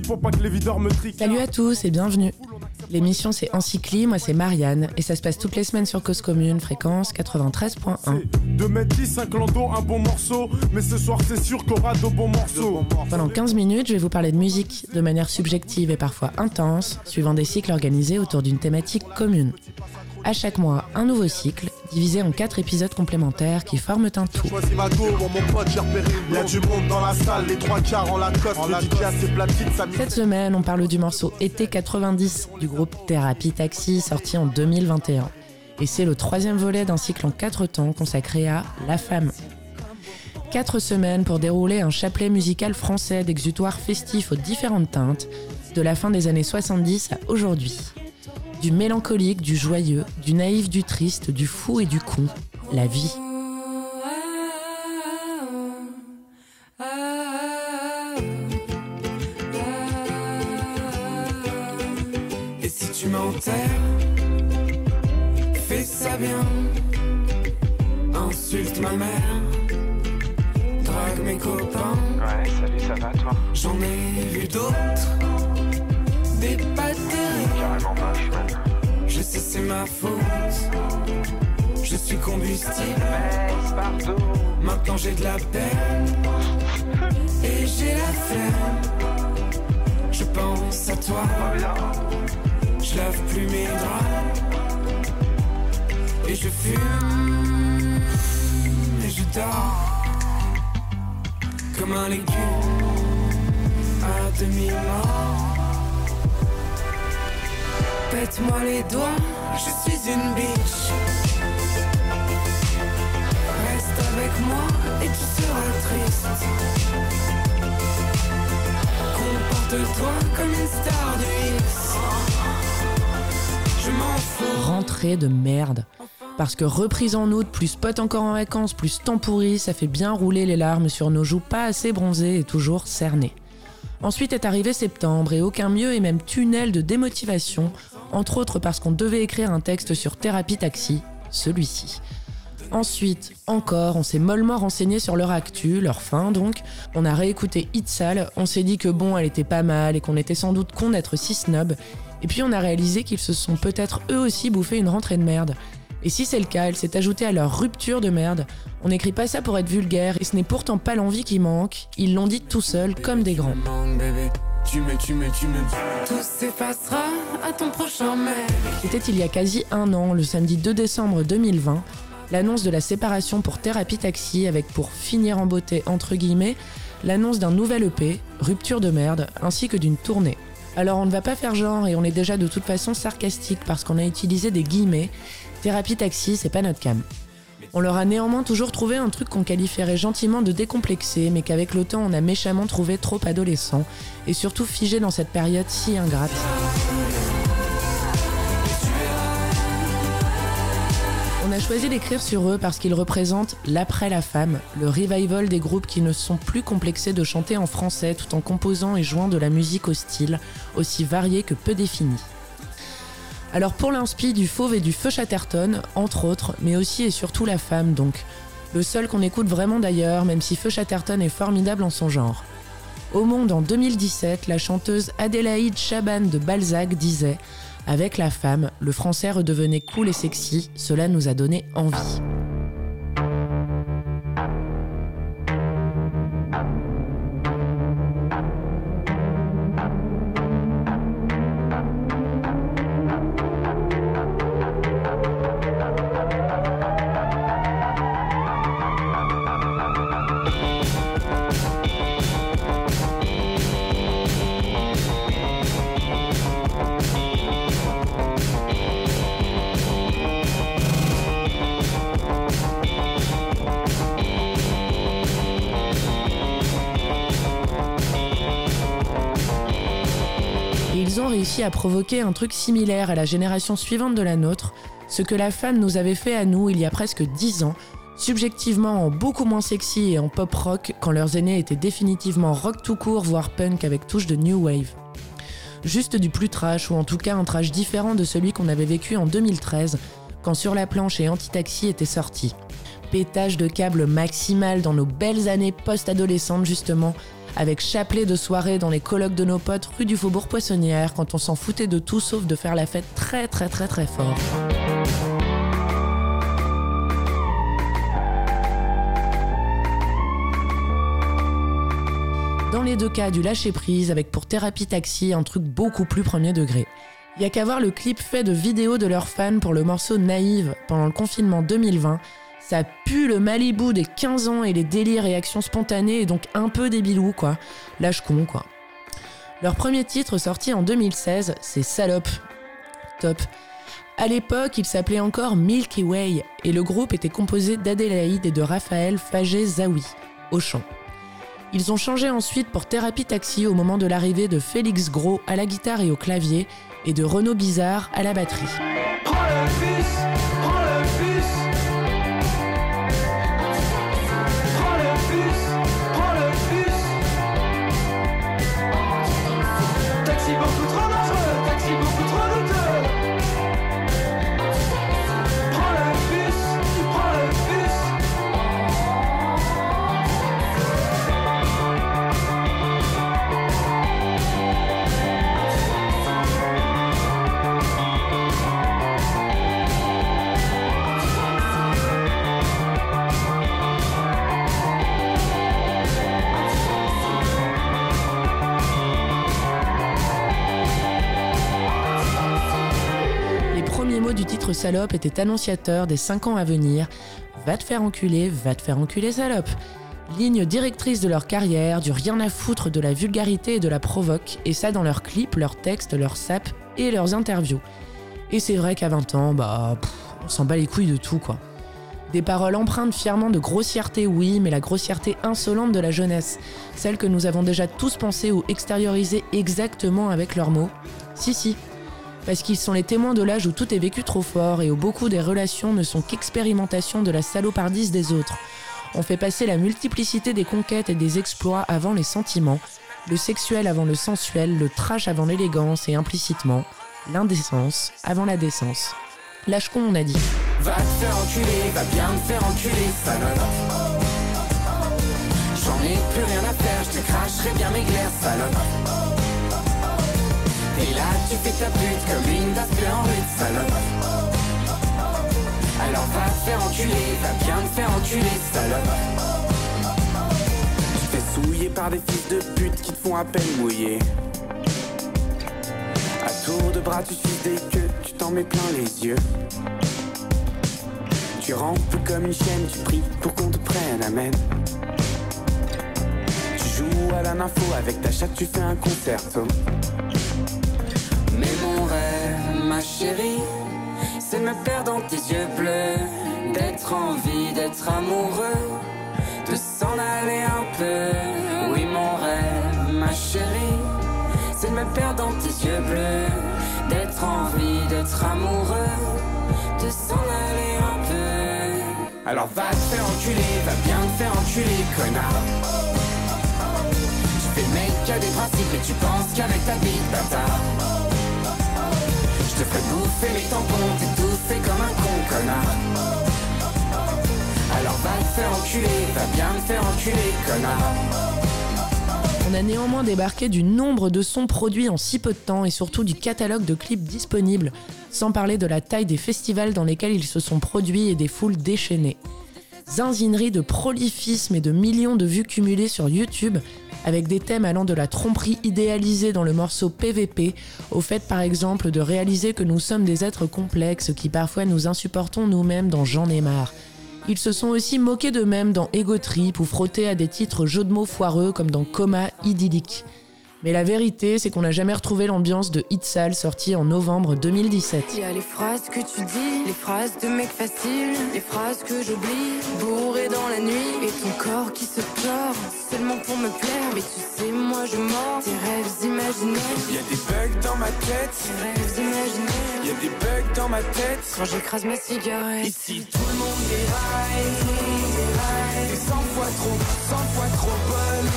pour pas que les videurs me triquent. Salut à tous et bienvenue. L'émission c'est Encycli, moi c'est Marianne et ça se passe toutes les semaines sur Cause Commune, fréquence 93.1. 2 mètres 10, 5 lando, un bon morceau, mais ce soir c'est sûr qu'on aura de bons morceaux. Pendant 15 minutes, je vais vous parler de musique de manière subjective et parfois intense, suivant des cycles organisés autour d'une thématique commune. À chaque mois, un nouveau cycle, divisé en quatre épisodes complémentaires qui forment un tout. Cette semaine, on parle du morceau Été 90 du groupe Thérapie Taxi, sorti en 2021. Et c'est le troisième volet d'un cycle en quatre temps consacré à La Femme. Quatre semaines pour dérouler un chapelet musical français d'exutoires festifs aux différentes teintes, de la fin des années 70 à aujourd'hui du mélancolique, du joyeux, du naïf, du triste, du fou et du con, la vie. Et si tu m'enterres, fais ça bien, insulte ma mère, drague mes copains. Ouais, salut, ça va toi? J'en ai vu d'autres, Je sais c'est ma faute. Je suis combustible. Maintenant j'ai de la peine. Et j'ai la flemme. Je pense à toi. Je lave plus mes draps. Et je fume. Et je dors. Comme un légume. À demi-mort. Pète-moi les doigts, je suis une. Reste avec moi et tu seras triste. Comporte-toi comme une star X. Je m'en fous. Rentrée de merde. Parce que reprise en août, plus pote encore en vacances, plus temps pourri, ça fait bien rouler les larmes sur nos joues pas assez bronzées et toujours cernées. Ensuite est arrivé septembre et aucun mieux et même tunnel de démotivation, entre autres parce qu'on devait écrire un texte sur Thérapie Taxi, celui-ci. Ensuite, encore, on s'est mollement renseigné sur leur actu, leur fin donc. On a réécouté Itzal, on s'est dit que bon, elle était pas mal et qu'on était sans doute con d'être si snob. Et puis on a réalisé qu'ils se sont peut-être eux aussi bouffé une rentrée de merde. Et si c'est le cas, elle s'est ajoutée à leur rupture de merde. On n'écrit pas ça pour être vulgaire, et ce n'est pourtant pas l'envie qui manque. Ils l'ont dit tout seuls, comme des grands. Tu me, tu me, tu me. Tout s'effacera à ton prochain mec. C'était il y a quasi un an, le samedi 2 décembre 2020, l'annonce de la séparation pour Thérapie Taxi avec pour finir en beauté, entre guillemets, l'annonce d'un nouvel EP, Rupture de merde, ainsi que d'une tournée. Alors on ne va pas faire genre et on est déjà de toute façon sarcastique parce qu'on a utilisé des guillemets. Thérapie Taxi, c'est pas notre cam. On leur a néanmoins toujours trouvé un truc qu'on qualifierait gentiment de décomplexé, mais qu'avec le temps on a méchamment trouvé trop adolescent, et surtout figé dans cette période si ingrate. On a choisi d'écrire sur eux parce qu'ils représentent l'après la femme, le revival des groupes qui ne sont plus complexés de chanter en français tout en composant et jouant de la musique au style, aussi varié que peu défini. Alors pour l'inspi du Fauve et du Feu Chatterton, entre autres, mais aussi et surtout la femme donc. Le seul qu'on écoute vraiment d'ailleurs, même si Feu Chatterton est formidable en son genre. Au Monde en 2017, la chanteuse Adélaïde Chaban de Balzac disait Avec la femme, le français redevenait cool et sexy, cela nous a donné envie. Réussi à provoquer un truc similaire à la génération suivante de la nôtre, ce que la femme nous avait fait à nous il y a presque 10 ans, subjectivement en beaucoup moins sexy et en pop rock quand leurs aînés étaient définitivement rock tout court, voire punk avec touche de new wave. Juste du plus trash, ou en tout cas un trash différent de celui qu'on avait vécu en 2013, quand Sur la planche et Anti-Taxi étaient sortis. pétage de câbles maximal dans nos belles années post-adolescentes justement, avec chapelet de soirée dans les colloques de nos potes rue du Faubourg Poissonnière quand on s'en foutait de tout sauf de faire la fête très très très très fort. Dans les deux cas, du lâcher-prise avec pour thérapie taxi un truc beaucoup plus premier degré. Y a qu'à voir le clip fait de vidéos de leurs fans pour le morceau Naïve pendant le confinement 2020. Ça pue le Malibu des 15 ans et les délires et actions spontanées et donc un peu débilou quoi. Lâche con quoi. Leur premier titre sorti en 2016, c'est Salope. Top. À l'époque, il s'appelait encore Milky Way et le groupe était composé d'Adélaïde et de Raphaël Fagé Zawi, au chant. Ils ont changé ensuite pour Thérapie Taxi au moment de l'arrivée de Félix Gros à la guitare et au clavier et de Renaud Bizarre à la batterie. Prends le bus, prends le bus. Taxi Salope étaient annonciateurs des 5 ans à venir. Va te faire enculer, va te faire enculer salope. Ligne directrice de leur carrière, du rien à foutre de la vulgarité et de la provoque, et ça dans leurs clips, leurs textes, leurs saps et leurs interviews. Et c'est vrai qu'à 20 ans, bah, on s'en bat les couilles de tout quoi. Des paroles empreintes fièrement de grossièreté, oui, mais la grossièreté insolente de la jeunesse, celle que nous avons déjà tous pensé ou extériorisé exactement avec leurs mots. Si, si, parce qu'ils sont les témoins de l'âge où tout est vécu trop fort et où beaucoup des relations ne sont qu'expérimentation de la salopardise des autres. On fait passer la multiplicité des conquêtes et des exploits avant les sentiments, le sexuel avant le sensuel, le trash avant l'élégance et implicitement, l'indécence avant la décence. Lâche con, on a dit. Va te faire enculer, va bien te faire enculer, salope. J'en ai plus rien à faire, je te cracherai bien mes glaires, salope. Et là tu fais ta pute comme une d'aspect en rue, salope. Alors va te faire enculer, va bien te faire enculer, salope. Tu te fais souiller par des fils de pute qui te font à peine mouiller. À tour de bras, tu suis des queues, tu t'en mets plein les yeux. Tu rampes comme une chienne, tu pries pour qu'on te prenne, amen. Tu joues à la nympho, avec ta chatte, tu fais un concerto. Mais mon rêve, ma chérie, c'est de me perdre dans tes yeux bleus, d'être en vie, d'être amoureux, de s'en aller un peu. Oui, mon rêve, ma chérie, c'est de me perdre dans tes yeux bleus, d'être en vie, d'être amoureux, de s'en aller un peu. Alors va te faire enculer, va bien te faire enculer, connard. Tu fais le mec qui a des principes et tu penses qu'avec ta bite, bâtard. On a néanmoins débarqué du nombre de sons produits en si peu de temps et surtout du catalogue de clips disponibles, sans parler de la taille des festivals dans lesquels ils se sont produits et des foules déchaînées. Zinzinerie de prolifisme et de millions de vues cumulées sur YouTube, avec des thèmes allant de la tromperie idéalisée dans le morceau PVP, au fait par exemple de réaliser que nous sommes des êtres complexes qui parfois nous insupportons nous-mêmes dans J'en ai marre. Ils se sont aussi moqués d'eux-mêmes dans Ego Trip ou frottés à des titres jeux de mots foireux comme dans Coma idyllique. Mais la vérité, c'est qu'on n'a jamais retrouvé l'ambiance de Hit Sale sorti en novembre 2017. Il y a les phrases que tu dis, les phrases de mec facile, les phrases que j'oublie, bourré dans la nuit, et ton corps qui se tord, seulement pour me plaire. Mais tu sais, moi je mords tes rêves imaginaires, Y a des bugs dans ma tête, tes rêves imaginaires. y a des bugs dans ma tête. Quand j'écrase ma cigarette, Ici tout le monde déraille, tout le monde déraille. T'es 100 fois trop, 100 fois trop bonne.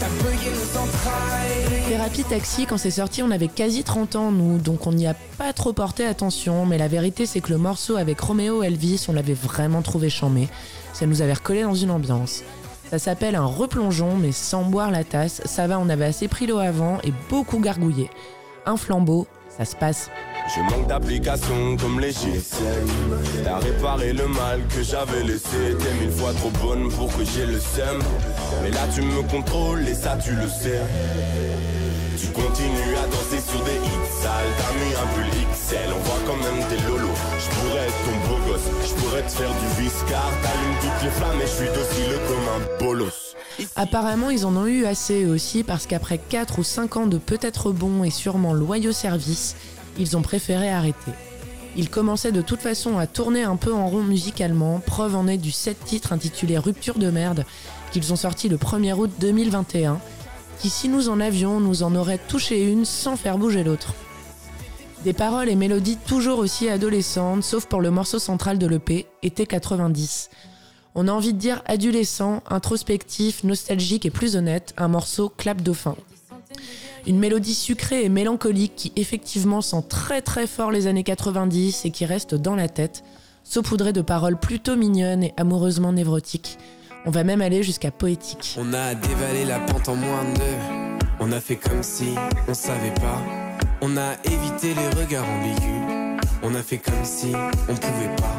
T'as bugué nos entrailles. Thérapie Taxi, quand c'est sorti, on avait quasi 30 ans, nous, donc on n'y a pas trop porté attention, mais la vérité c'est que le morceau avec Romeo Elvis, on l'avait vraiment trouvé chambé. Ça nous avait recollé dans une ambiance. Ça s'appelle un replongeon, mais sans boire la tasse. Ça va, on avait assez pris l'eau avant et beaucoup gargouillé. Un flambeau, ça se passe. Je manque d'application comme les GSM T'as réparé le mal que j'avais laissé. T'es mille fois trop bonne pour que j'ai le seum. Mais là tu me contrôles et ça tu le sais. Tu continues à danser sur des hits sales. T'as mis un pull XL, on voit quand même tes lolos. Je pourrais être ton beau gosse, je pourrais te faire du viscar T'allumes toutes les flammes et je suis docile comme un bolos. Apparemment, ils en ont eu assez aussi parce qu'après 4 ou 5 ans de peut-être bon et sûrement loyaux services, ils ont préféré arrêter. Ils commençaient de toute façon à tourner un peu en rond musicalement, preuve en est du 7 titre intitulé Rupture de merde qu'ils ont sorti le 1er août 2021, qui si nous en avions, nous en aurait touché une sans faire bouger l'autre. Des paroles et mélodies toujours aussi adolescentes, sauf pour le morceau central de l'EP, Été 90. On a envie de dire adolescent, introspectif, nostalgique et plus honnête, un morceau clap dauphin. Une mélodie sucrée et mélancolique qui effectivement sent très très fort les années 90 et qui reste dans la tête, saupoudrée de paroles plutôt mignonnes et amoureusement névrotiques. On va même aller jusqu'à poétique. On a dévalé la pente en moins de deux. On a fait comme si on savait pas. On a évité les regards ambigus. On a fait comme si on pouvait pas.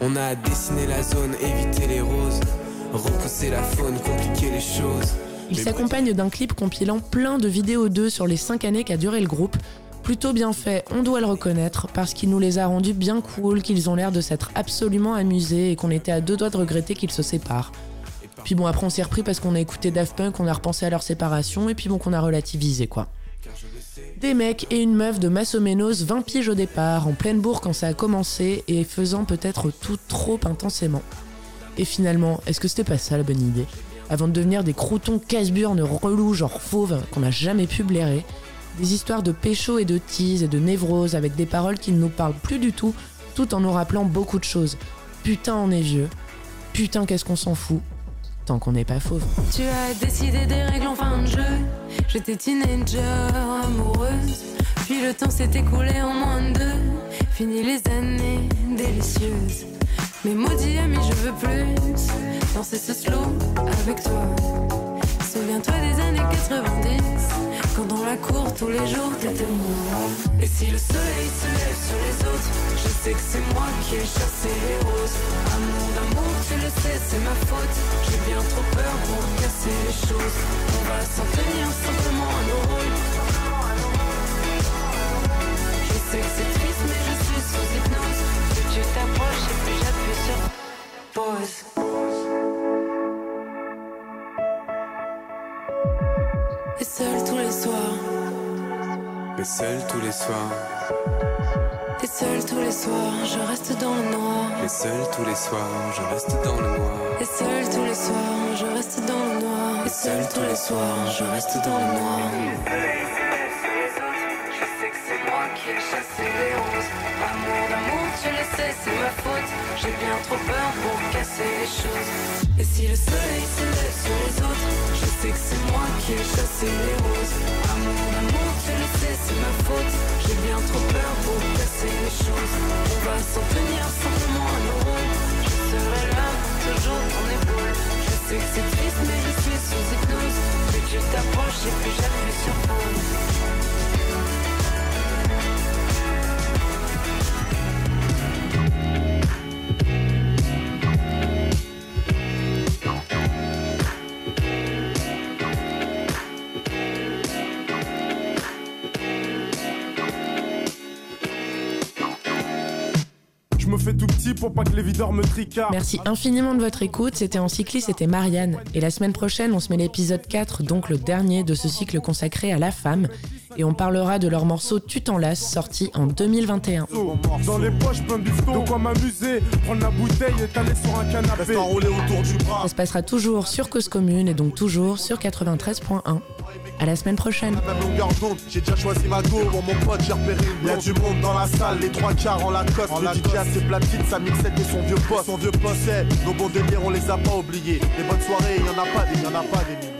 On a dessiné la zone, évité les roses. Repousser la faune, compliquer les choses. Il s'accompagne d'un clip compilant plein de vidéos d'eux sur les 5 années qu'a duré le groupe. Plutôt bien fait, on doit le reconnaître, parce qu'il nous les a rendus bien cool, qu'ils ont l'air de s'être absolument amusés et qu'on était à deux doigts de regretter qu'ils se séparent. Puis bon, après on s'est repris parce qu'on a écouté Daft Punk, on a repensé à leur séparation, et puis bon, qu'on a relativisé quoi. Des mecs et une meuf de Massomenos 20 piges au départ, en pleine bourre quand ça a commencé, et faisant peut-être tout trop intensément. Et finalement, est-ce que c'était pas ça la bonne idée? Avant de devenir des croutons casse-burnes relous genre fauves qu'on n'a jamais pu blairer, des histoires de pécho et de tease et de névrose avec des paroles qui ne nous parlent plus du tout, tout en nous rappelant beaucoup de choses. Putain, on est vieux. Putain, qu'est-ce qu'on s'en fout. Tant qu'on n'est pas fauve. Tu as décidé des règles en fin de jeu. J'étais teenager, amoureuse. Puis le temps s'est écoulé en moins de deux. Fini les années délicieuses. Mais maudit ami, je veux plus danser ce slow avec toi. Souviens-toi des années 90, quand dans la cour tous les jours t'étais moi. Et si le soleil se lève sur les autres, je sais que c'est moi qui ai chassé les roses. Amour d'amour, tu le sais, c'est ma faute. J'ai bien trop peur pour casser les choses. On va s'en tenir simplement à nos rôles. Je sais que c'est Et seul tous les soirs, Mais seul tous les soirs, et seul tous les soirs, je reste dans le noir. mais seul tous les soirs, je reste dans le noir. Et seul tous les soirs, je reste dans le noir. Et seul tous les soirs, je reste dans le noir. Je sais que c'est moi qui ai chassé les roses. Amour tu le sais, c'est ma faute. J'ai bien trop peur pour casser les choses. Et si le soleil se lève sur les autres, je sais que c'est moi qui ai chassé les roses. Amour d'amour, tu le sais, c'est ma faute. J'ai bien trop peur pour casser les choses. On va s'en tenir simplement à nos. Je serai là, toujours ton épaule. Je sais que c'est triste, mais je suis sous hypnose. Plus tu t'approches et plus j'appuie sur pause. Pour pas que les videurs me tricardent. Merci infiniment de votre écoute. C'était en cycliste, c'était Marianne. Et la semaine prochaine, on se met l'épisode 4, donc le dernier de ce cycle consacré à la femme. Et on parlera de leur morceau Tu t'en lasses, sorti en 2021. Dans les poches, plein de bifton. De quoi m'amuser, prendre la bouteille et t'aller sur un canapé. enroulé autour du bras. Ça se passera toujours sur Cause Commune et donc toujours sur 93.1. À la semaine prochaine. Même longueur d'onde, j'ai déjà choisi ma go. Bon, mon pote, j'ai repéré une Y'a du monde dans la salle, les trois quarts en Lacoste. En le DJ a ses platines, sa mixette et son vieux poste. Son vieux poste, nos bons délires, on les a pas oubliés. Les bonnes soirées, y en a pas des, y en a pas des milliers.